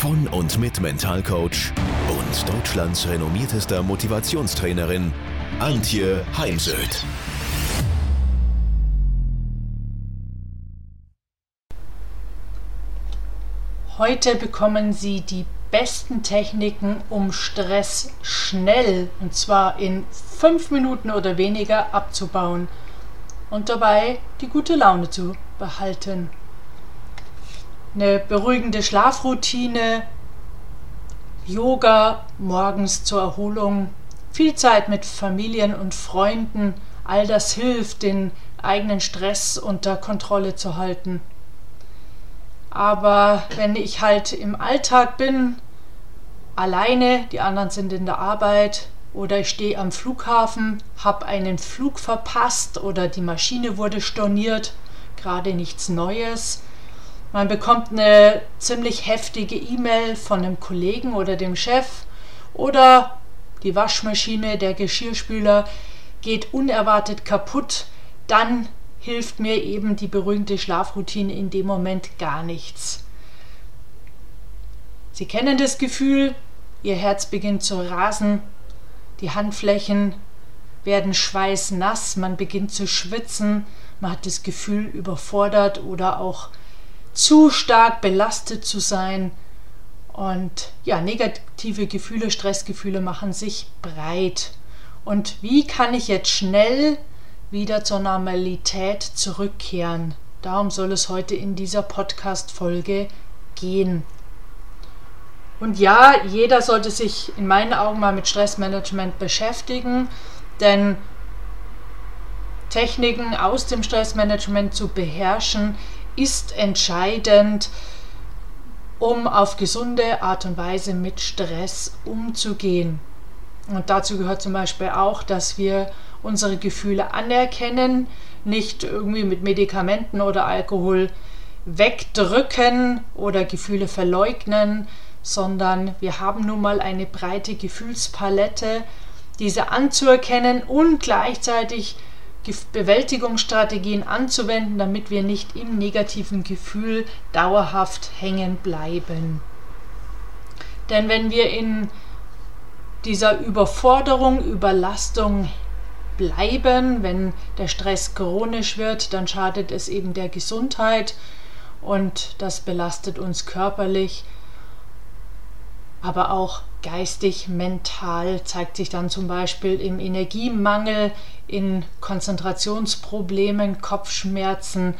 von und mit Mentalcoach und Deutschlands renommiertester Motivationstrainerin Antje Heimsöth. Heute bekommen Sie die besten Techniken, um Stress schnell, und zwar in fünf Minuten oder weniger, abzubauen und dabei die gute Laune zu behalten. Eine beruhigende Schlafroutine, Yoga morgens zur Erholung, viel Zeit mit Familien und Freunden, all das hilft, den eigenen Stress unter Kontrolle zu halten. Aber wenn ich halt im Alltag bin, alleine, die anderen sind in der Arbeit oder ich stehe am Flughafen, habe einen Flug verpasst oder die Maschine wurde storniert, gerade nichts Neues. Man bekommt eine ziemlich heftige E-Mail von einem Kollegen oder dem Chef oder die Waschmaschine, der Geschirrspüler geht unerwartet kaputt, dann hilft mir eben die beruhigende Schlafroutine in dem Moment gar nichts. Sie kennen das Gefühl, Ihr Herz beginnt zu rasen, die Handflächen werden schweißnass, man beginnt zu schwitzen, man hat das Gefühl, überfordert oder auch zu stark belastet zu sein. Und ja, negative Gefühle, Stressgefühle machen sich breit. Und wie kann ich jetzt schnell wieder zur Normalität zurückkehren? Darum soll es heute in dieser Podcast-Folge gehen. Und ja, jeder sollte sich in meinen Augen mal mit Stressmanagement beschäftigen, denn Techniken aus dem Stressmanagement zu beherrschen, ist entscheidend, um auf gesunde Art und Weise mit Stress umzugehen. Und dazu gehört zum Beispiel auch, dass wir unsere Gefühle anerkennen, nicht irgendwie mit Medikamenten oder Alkohol wegdrücken oder Gefühle verleugnen, sondern wir haben nun mal eine breite Gefühlspalette, diese anzuerkennen und gleichzeitig Bewältigungsstrategien anzuwenden, damit wir nicht im negativen Gefühl dauerhaft hängen bleiben. Denn wenn wir in dieser Überforderung, Überlastung bleiben, wenn der Stress chronisch wird, dann schadet es eben der Gesundheit und das belastet uns körperlich aber auch geistig, mental zeigt sich dann zum Beispiel im Energiemangel, in Konzentrationsproblemen, Kopfschmerzen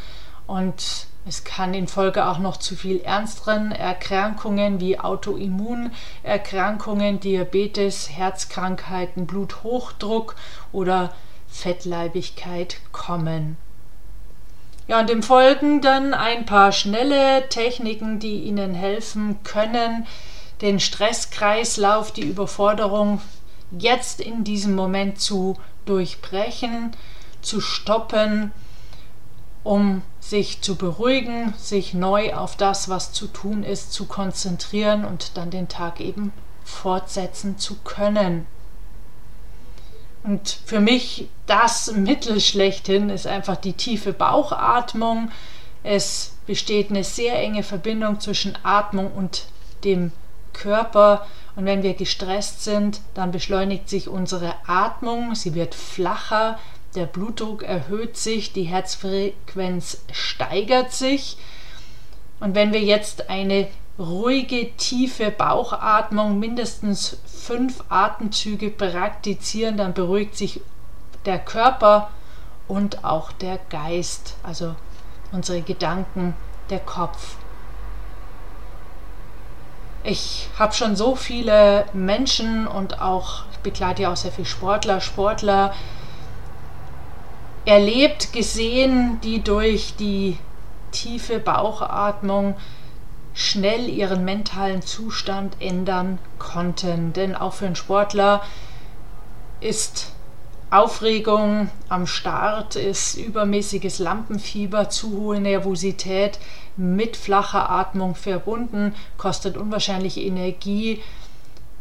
und es kann in Folge auch noch zu viel ernsteren Erkrankungen wie Autoimmunerkrankungen, Diabetes, Herzkrankheiten, Bluthochdruck oder Fettleibigkeit kommen. Ja, und im Folgenden ein paar schnelle Techniken, die Ihnen helfen können, den Stresskreislauf, die Überforderung jetzt in diesem Moment zu durchbrechen, zu stoppen, um sich zu beruhigen, sich neu auf das, was zu tun ist, zu konzentrieren und dann den Tag eben fortsetzen zu können. Und für mich das Mittel schlechthin ist einfach die tiefe Bauchatmung. Es besteht eine sehr enge Verbindung zwischen Atmung und dem Körper. Und wenn wir gestresst sind, dann beschleunigt sich unsere Atmung, sie wird flacher, der Blutdruck erhöht sich, die Herzfrequenz steigert sich. Und wenn wir jetzt eine ruhige, tiefe Bauchatmung, mindestens fünf Atemzüge praktizieren, dann beruhigt sich der Körper und auch der Geist, also unsere Gedanken, der Kopf. Ich habe schon so viele Menschen und auch, ich begleite ja auch sehr viele Sportler, Sportler erlebt, gesehen, die durch die tiefe Bauchatmung schnell ihren mentalen Zustand ändern konnten. Denn auch für einen Sportler ist Aufregung am Start, ist übermäßiges Lampenfieber, zu hohe Nervosität mit flacher Atmung verbunden, kostet unwahrscheinlich Energie.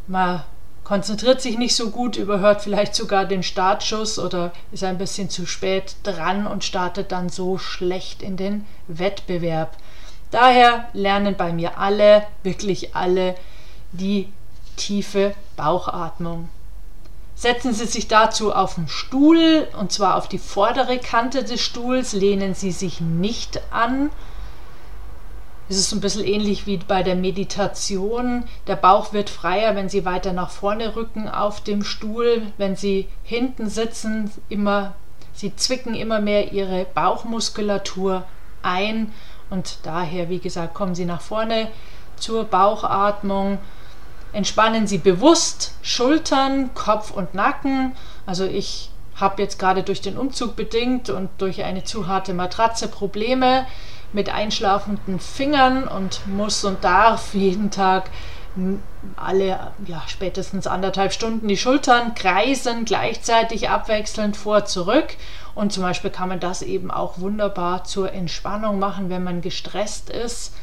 Man konzentriert sich nicht so gut, überhört vielleicht sogar den Startschuss oder ist ein bisschen zu spät dran und startet dann so schlecht in den Wettbewerb. Daher lernen bei mir alle, wirklich alle, die tiefe Bauchatmung. Setzen Sie sich dazu auf den Stuhl und zwar auf die vordere Kante des Stuhls, lehnen Sie sich nicht an. Es ist ein bisschen ähnlich wie bei der Meditation. Der Bauch wird freier, wenn Sie weiter nach vorne rücken auf dem Stuhl. Wenn Sie hinten sitzen, immer, Sie zwicken immer mehr Ihre Bauchmuskulatur ein und daher, wie gesagt, kommen Sie nach vorne zur Bauchatmung. Entspannen Sie bewusst Schultern, Kopf und Nacken. Also ich habe jetzt gerade durch den Umzug bedingt und durch eine zu harte Matratze Probleme mit einschlafenden Fingern und muss und darf jeden Tag alle ja, spätestens anderthalb Stunden die Schultern kreisen, gleichzeitig abwechselnd vor, zurück. Und zum Beispiel kann man das eben auch wunderbar zur Entspannung machen, wenn man gestresst ist.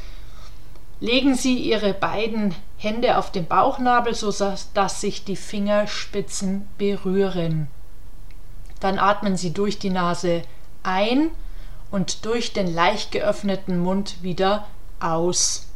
Legen Sie Ihre beiden Hände auf den Bauchnabel, sodass sich die Fingerspitzen berühren. Dann atmen Sie durch die Nase ein und durch den leicht geöffneten Mund wieder aus.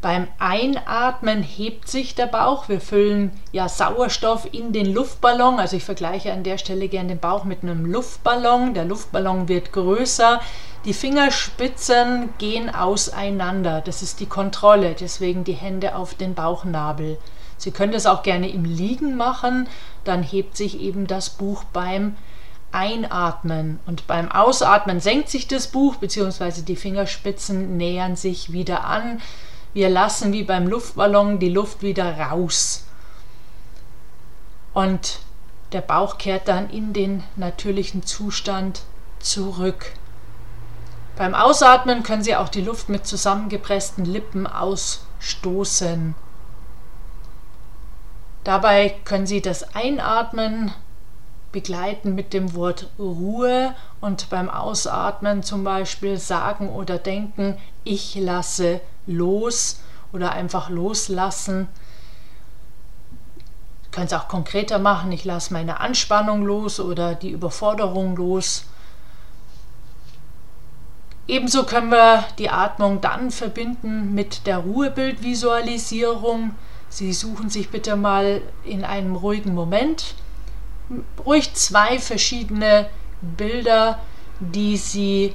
Beim Einatmen hebt sich der Bauch. Wir füllen ja Sauerstoff in den Luftballon. Also ich vergleiche an der Stelle gerne den Bauch mit einem Luftballon. Der Luftballon wird größer. Die Fingerspitzen gehen auseinander. Das ist die Kontrolle. Deswegen die Hände auf den Bauchnabel. Sie können das auch gerne im Liegen machen. Dann hebt sich eben das Buch beim Einatmen. Und beim Ausatmen senkt sich das Buch bzw. die Fingerspitzen nähern sich wieder an. Wir lassen wie beim Luftballon die Luft wieder raus. Und der Bauch kehrt dann in den natürlichen Zustand zurück. Beim Ausatmen können Sie auch die Luft mit zusammengepressten Lippen ausstoßen. Dabei können Sie das Einatmen begleiten mit dem Wort Ruhe und beim Ausatmen zum Beispiel sagen oder denken, ich lasse los oder einfach loslassen. Du kannst auch konkreter machen, ich lasse meine Anspannung los oder die Überforderung los. Ebenso können wir die Atmung dann verbinden mit der Ruhebildvisualisierung. Sie suchen sich bitte mal in einem ruhigen Moment ruhig zwei verschiedene Bilder, die Sie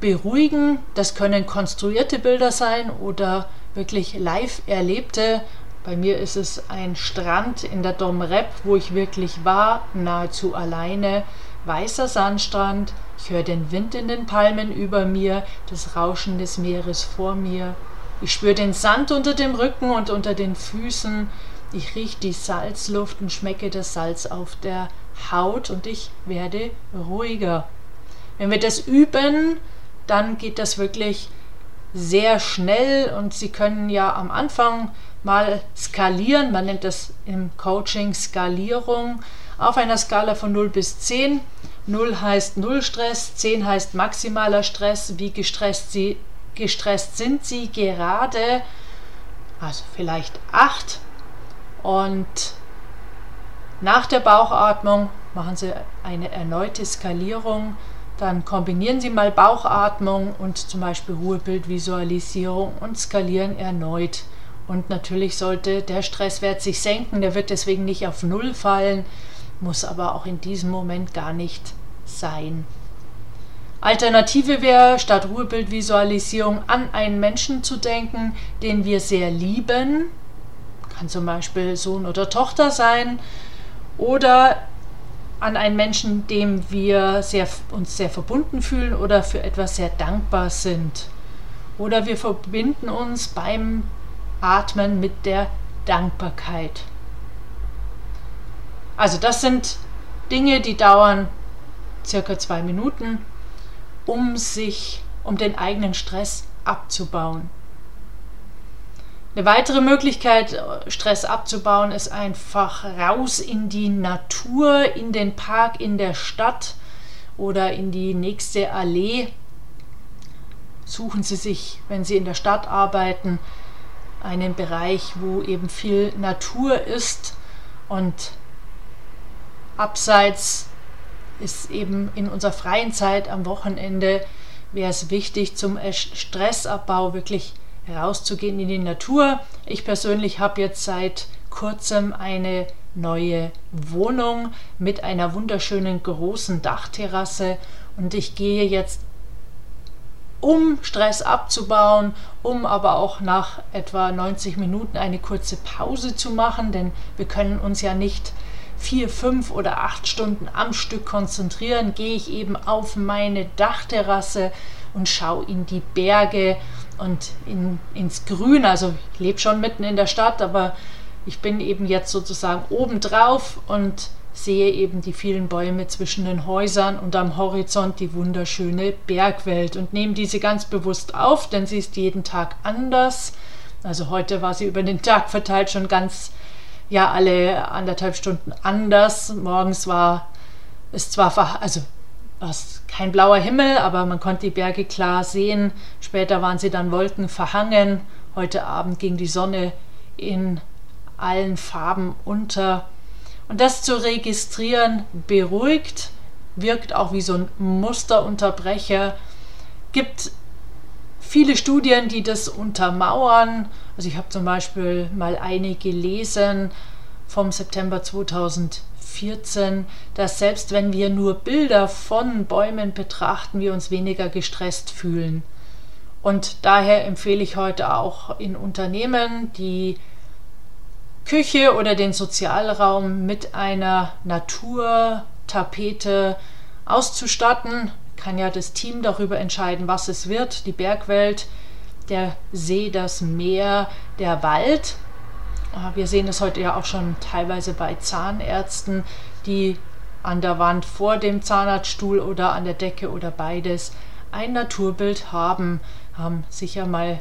beruhigen. Das können konstruierte Bilder sein oder wirklich live erlebte. Bei mir ist es ein Strand in der Dom Rep, wo ich wirklich war, nahezu alleine. Weißer Sandstrand, ich höre den Wind in den Palmen über mir, das Rauschen des Meeres vor mir. Ich spüre den Sand unter dem Rücken und unter den Füßen. Ich rieche die Salzluft und schmecke das Salz auf der Haut und ich werde ruhiger. Wenn wir das üben, dann geht das wirklich sehr schnell und Sie können ja am Anfang mal skalieren. Man nennt das im Coaching Skalierung auf einer Skala von 0 bis 10. 0 heißt Null Stress, 10 heißt maximaler Stress. Wie gestresst, Sie, gestresst sind Sie gerade? Also vielleicht 8 und nach der Bauchatmung machen Sie eine erneute Skalierung. Dann kombinieren Sie mal Bauchatmung und zum Beispiel Ruhebildvisualisierung und skalieren erneut. Und natürlich sollte der Stresswert sich senken. Der wird deswegen nicht auf Null fallen, muss aber auch in diesem Moment gar nicht sein. Alternative wäre, statt Ruhebildvisualisierung an einen Menschen zu denken, den wir sehr lieben, kann zum Beispiel Sohn oder Tochter sein oder an einen Menschen, dem wir sehr, uns sehr verbunden fühlen oder für etwas sehr dankbar sind. Oder wir verbinden uns beim Atmen mit der Dankbarkeit. Also das sind Dinge, die dauern circa zwei Minuten, um sich, um den eigenen Stress abzubauen. Eine weitere Möglichkeit, Stress abzubauen, ist einfach raus in die Natur, in den Park, in der Stadt oder in die nächste Allee. Suchen Sie sich, wenn Sie in der Stadt arbeiten, einen Bereich, wo eben viel Natur ist und abseits ist eben in unserer freien Zeit am Wochenende wäre es wichtig zum Stressabbau wirklich rauszugehen in die Natur. Ich persönlich habe jetzt seit kurzem eine neue Wohnung mit einer wunderschönen großen Dachterrasse und ich gehe jetzt um Stress abzubauen, um aber auch nach etwa 90 Minuten eine kurze Pause zu machen, denn wir können uns ja nicht vier, fünf oder acht Stunden am Stück konzentrieren, gehe ich eben auf meine Dachterrasse und schaue in die Berge und in, ins Grün. Also ich lebe schon mitten in der Stadt, aber ich bin eben jetzt sozusagen obendrauf und sehe eben die vielen Bäume zwischen den Häusern und am Horizont die wunderschöne Bergwelt und nehme diese ganz bewusst auf, denn sie ist jeden Tag anders. Also heute war sie über den Tag verteilt schon ganz, ja, alle anderthalb Stunden anders. Morgens war es zwar, also kein blauer Himmel, aber man konnte die Berge klar sehen. Später waren sie dann Wolken verhangen. Heute Abend ging die Sonne in allen Farben unter. Und das zu registrieren beruhigt, wirkt auch wie so ein Musterunterbrecher, gibt viele Studien, die das untermauern. Also ich habe zum Beispiel mal eine gelesen vom September 2014, dass selbst wenn wir nur Bilder von Bäumen betrachten, wir uns weniger gestresst fühlen. Und daher empfehle ich heute auch in Unternehmen, die Küche oder den Sozialraum mit einer Naturtapete auszustatten. Kann ja das Team darüber entscheiden, was es wird. Die Bergwelt, der See, das Meer, der Wald. Ah, wir sehen es heute ja auch schon teilweise bei Zahnärzten, die an der Wand vor dem Zahnarztstuhl oder an der Decke oder beides ein Naturbild haben, haben sicher mal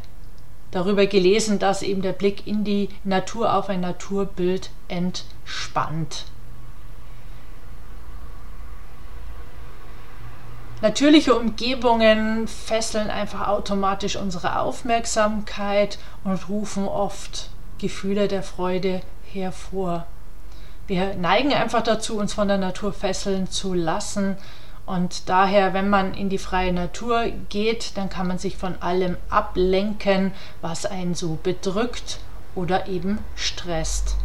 darüber gelesen, dass eben der Blick in die Natur auf ein Naturbild entspannt. Natürliche Umgebungen fesseln einfach automatisch unsere Aufmerksamkeit und rufen oft Gefühle der Freude hervor. Wir neigen einfach dazu, uns von der Natur fesseln zu lassen und daher, wenn man in die freie Natur geht, dann kann man sich von allem ablenken, was einen so bedrückt oder eben stresst.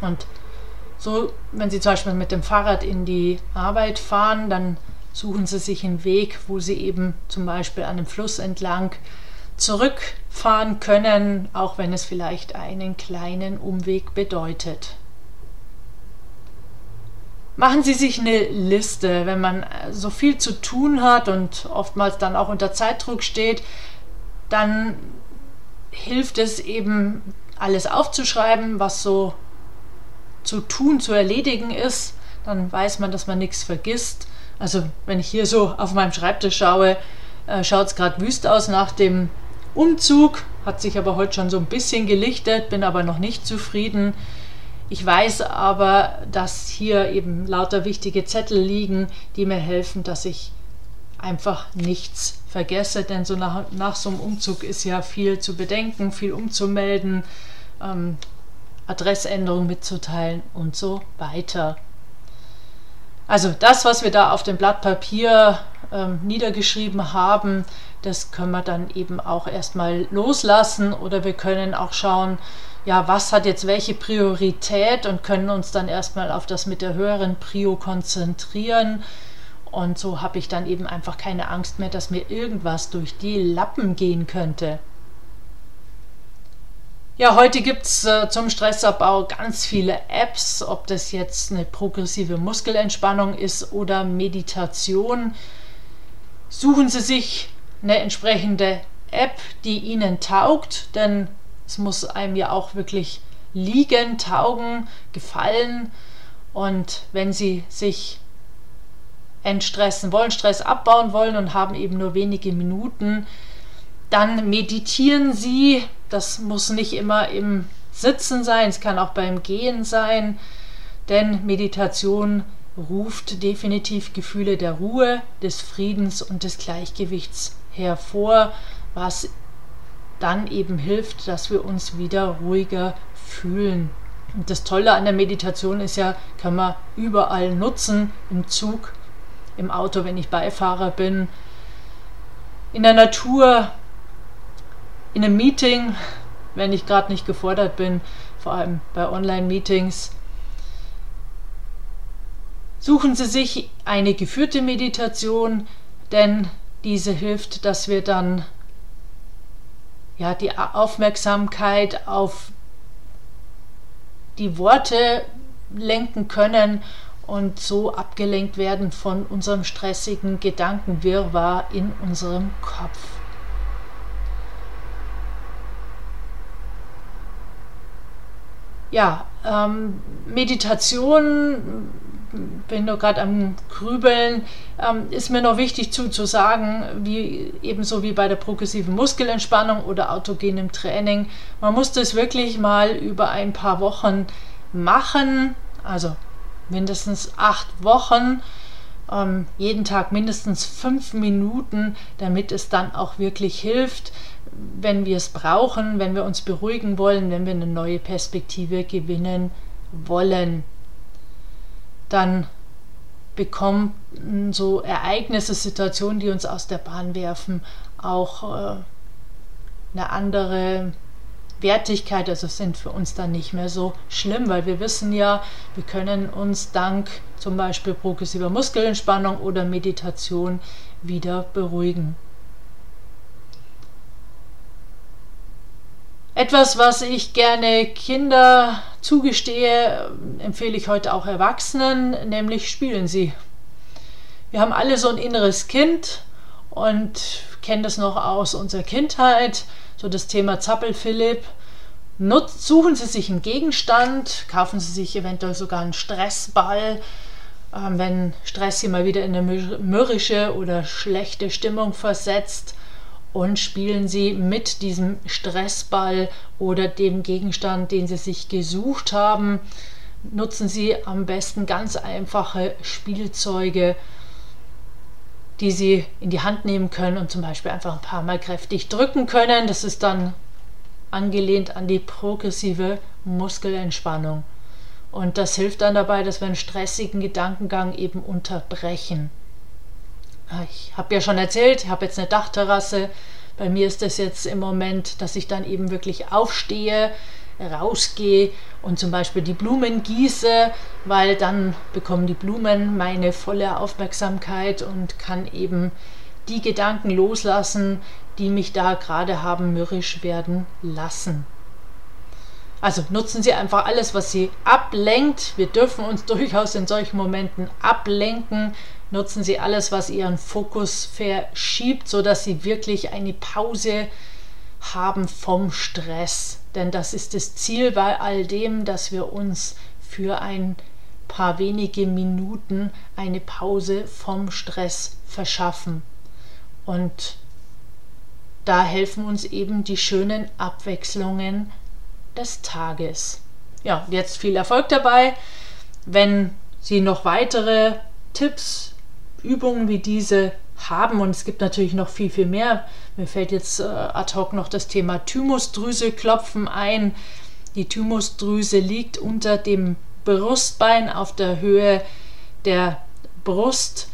Und so, wenn Sie zum Beispiel mit dem Fahrrad in die Arbeit fahren, dann suchen Sie sich einen Weg, wo Sie eben zum Beispiel an einem Fluss entlang zurückfahren können, auch wenn es vielleicht einen kleinen Umweg bedeutet. Machen Sie sich eine Liste, wenn man äh, so viel zu tun hat und oftmals dann auch unter Zeitdruck steht, dann hilft es eben alles aufzuschreiben, was so zu tun, zu erledigen ist. Dann weiß man, dass man nichts vergisst. Also wenn ich hier so auf meinem Schreibtisch schaue, äh, schaut es gerade wüst aus nach dem Umzug, hat sich aber heute schon so ein bisschen gelichtet, bin aber noch nicht zufrieden. Ich weiß aber, dass hier eben lauter wichtige Zettel liegen, die mir helfen, dass ich einfach nichts vergesse, denn so nach, nach so einem Umzug ist ja viel zu bedenken, viel umzumelden, ähm, Adressänderung mitzuteilen und so weiter. Also das, was wir da auf dem Blatt Papier ähm, niedergeschrieben haben, das können wir dann eben auch erstmal loslassen oder wir können auch schauen, ja, was hat jetzt welche Priorität und können uns dann erstmal auf das mit der höheren Prio konzentrieren. Und so habe ich dann eben einfach keine Angst mehr, dass mir irgendwas durch die Lappen gehen könnte. Ja, heute gibt es äh, zum Stressabbau ganz viele Apps, ob das jetzt eine progressive Muskelentspannung ist oder Meditation. Suchen Sie sich eine entsprechende App, die Ihnen taugt, denn es muss einem ja auch wirklich liegen, taugen, gefallen. Und wenn Sie sich entstressen wollen, Stress abbauen wollen und haben eben nur wenige Minuten, dann meditieren Sie das muss nicht immer im Sitzen sein, es kann auch beim Gehen sein, denn Meditation ruft definitiv Gefühle der Ruhe, des Friedens und des Gleichgewichts hervor, was dann eben hilft, dass wir uns wieder ruhiger fühlen. Und das Tolle an der Meditation ist ja, kann man überall nutzen, im Zug, im Auto, wenn ich Beifahrer bin, in der Natur, in einem Meeting, wenn ich gerade nicht gefordert bin, vor allem bei Online-Meetings. Suchen Sie sich eine geführte Meditation, denn diese hilft, dass wir dann ja die Aufmerksamkeit auf die Worte lenken können und so abgelenkt werden von unserem stressigen Gedankenwirrwarr in unserem Kopf. Ja, ähm, Meditation, bin nur gerade am Grübeln, ähm, ist mir noch wichtig zu, zu sagen, wie ebenso wie bei der progressiven Muskelentspannung oder autogenem Training, man muss das wirklich mal über ein paar Wochen machen, also mindestens acht Wochen, ähm, jeden Tag mindestens fünf Minuten, damit es dann auch wirklich hilft, wenn wir es brauchen, wenn wir uns beruhigen wollen, wenn wir eine neue Perspektive gewinnen wollen. Dann bekommen so Ereignisse, Situationen, die uns aus der Bahn werfen, auch äh, eine andere Wertigkeit, also sind für uns dann nicht mehr so schlimm, weil wir wissen ja, wir können uns dank zum Beispiel progressiver Muskelentspannung oder Meditation wieder beruhigen. Etwas, was ich gerne Kinder zugestehe, empfehle ich heute auch Erwachsenen, nämlich spielen sie. Wir haben alle so ein inneres Kind und kennen das noch aus unserer Kindheit so das Thema Zappel-Philipp. suchen Sie sich einen Gegenstand, kaufen Sie sich eventuell sogar einen Stressball, ähm, wenn Stress Sie mal wieder in eine mürrische oder schlechte Stimmung versetzt und spielen Sie mit diesem Stressball oder dem Gegenstand, den Sie sich gesucht haben. Nutzen Sie am besten ganz einfache Spielzeuge, die sie in die Hand nehmen können und zum Beispiel einfach ein paar Mal kräftig drücken können. Das ist dann angelehnt an die progressive Muskelentspannung. Und das hilft dann dabei, dass wir einen stressigen Gedankengang eben unterbrechen. Ah, ich habe ja schon erzählt, ich habe jetzt eine Dachterrasse. Bei mir ist es jetzt im Moment, dass ich dann eben wirklich aufstehe, rausgehe und zum Beispiel die Blumen gieße, weil dann bekommen die Blumen meine volle Aufmerksamkeit und kann eben die Gedanken loslassen, die mich da gerade haben mürrisch werden lassen. Also nutzen Sie einfach alles, was Sie ablenkt. Wir dürfen uns durchaus in solchen Momenten ablenken. Nutzen Sie alles, was Ihren Fokus verschiebt, sodass Sie wirklich eine Pause haben vom Stress. Denn das ist das Ziel bei all dem, dass wir uns für ein paar wenige Minuten eine Pause vom Stress verschaffen. Und da helfen uns eben die schönen Abwechslungen des Tages. Ja, jetzt viel Erfolg dabei. Wenn Sie noch weitere Tipps, Übungen wie diese haben. Und es gibt natürlich noch viel, viel mehr. Mir fällt jetzt äh, ad hoc noch das Thema Thymusdrüse klopfen ein. Die Thymusdrüse liegt unter dem Brustbein auf der Höhe der Brust.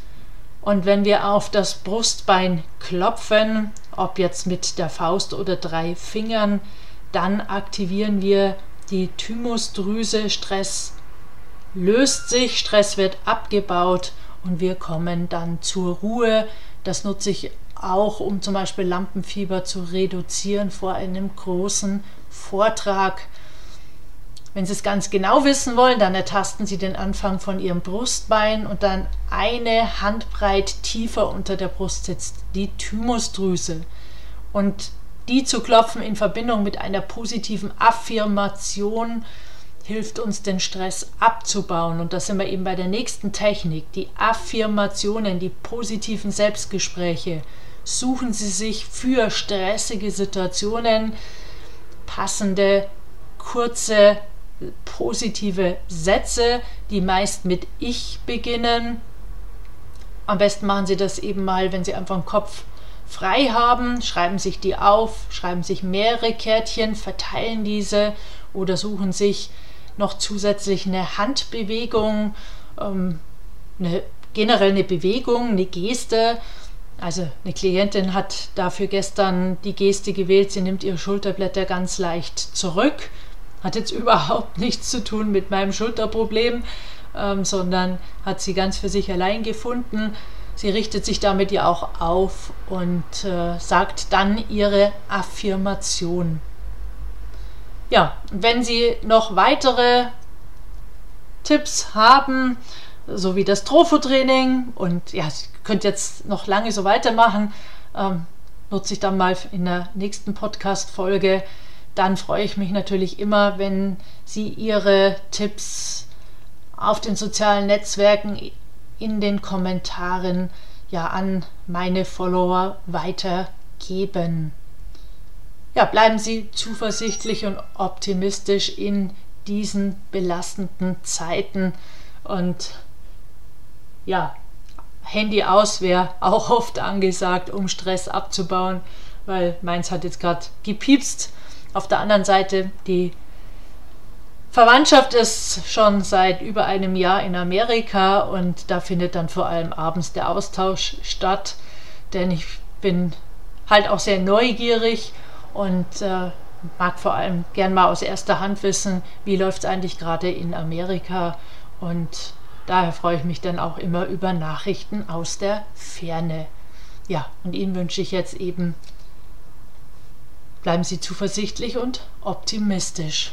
Und wenn wir auf das Brustbein klopfen, ob jetzt mit der Faust oder drei Fingern, dann aktivieren wir die Thymusdrüse. Stress löst sich, Stress wird abgebaut und wir kommen dann zur Ruhe. Das nutze ich auch, um zum Beispiel Lampenfieber zu reduzieren vor einem großen Vortrag. Wenn Sie es ganz genau wissen wollen, dann ertasten Sie den Anfang von Ihrem Brustbein und dann eine Handbreit tiefer unter der Brust sitzt die Thymusdrüse. Und die zu klopfen in Verbindung mit einer positiven Affirmation hilft uns, den Stress abzubauen. Und da sind wir eben bei der nächsten Technik, die Affirmationen, die positiven Selbstgespräche. Suchen Sie sich für stressige Situationen passende, kurze, positive Sätze, die meist mit Ich beginnen. Am besten machen Sie das eben mal, wenn Sie einfach einen Kopf frei haben, schreiben sich die auf, schreiben sich mehrere Kärtchen, verteilen diese oder suchen sich noch zusätzlich eine Handbewegung, ähm, eine, generell eine Bewegung, eine Geste. Also eine Klientin hat dafür gestern die Geste gewählt, sie nimmt ihre Schulterblätter ganz leicht zurück. Hat jetzt überhaupt nichts zu tun mit meinem Schulterproblem, ähm, sondern hat sie ganz für sich allein gefunden. Sie richtet sich damit ja auch auf und äh, sagt dann ihre Affirmation. Ja, wenn Sie noch weitere Tipps haben, so wie das Tropho-Training und ja, Sie könnt jetzt noch lange so weitermachen, ähm, nutze ich dann mal in der nächsten Podcast-Folge. Dann freue ich mich natürlich immer, wenn Sie Ihre Tipps auf den sozialen Netzwerken in den Kommentaren ja an meine Follower weitergeben ja, bleiben Sie zuversichtlich und optimistisch in diesen belastenden Zeiten. Und ja, Handy aus wäre auch oft angesagt, um Stress abzubauen, weil meins hat jetzt gerade gepiepst. Auf der anderen Seite, die Verwandtschaft ist schon seit über einem Jahr in Amerika und da findet dann vor allem abends der Austausch statt, denn ich bin halt auch sehr neugierig und äh, mag vor allem gern mal aus erster Hand wissen, wie läuft es eigentlich gerade in Amerika und daher freue ich mich dann auch immer über Nachrichten aus der Ferne. Ja, und Ihnen wünsche ich jetzt eben, bleiben Sie zuversichtlich und optimistisch.